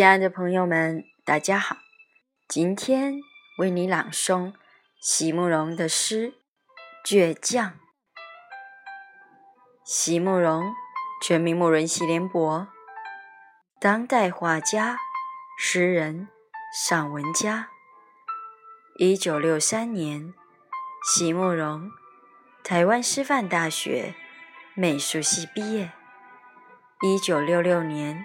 亲爱的朋友们，大家好！今天为你朗诵席慕容的诗《倔强》。席慕容，全名慕容席联博，当代画家、诗人、散文家。一九六三年，席慕容台湾师范大学美术系毕业。一九六六年。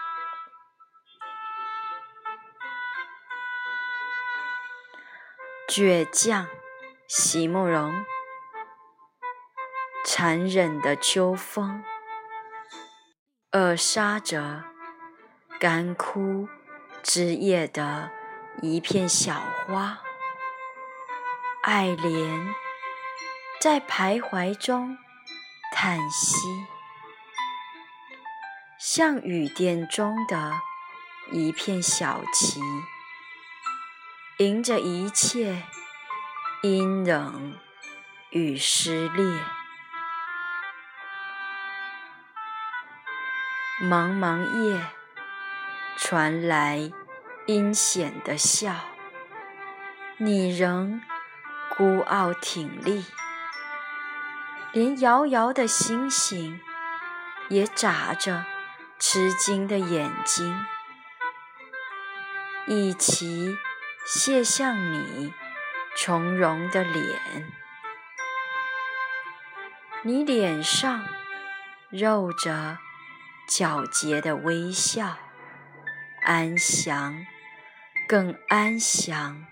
倔强，席慕容。残忍的秋风，扼杀着干枯枝叶的一片小花。爱莲在徘徊中叹息，像雨点中的一片小旗。迎着一切阴冷与撕裂，茫茫夜传来阴险的笑，你仍孤傲挺立，连遥遥的星星也眨着吃惊的眼睛，一齐。卸向你从容的脸，你脸上露着皎洁的微笑，安详，更安详。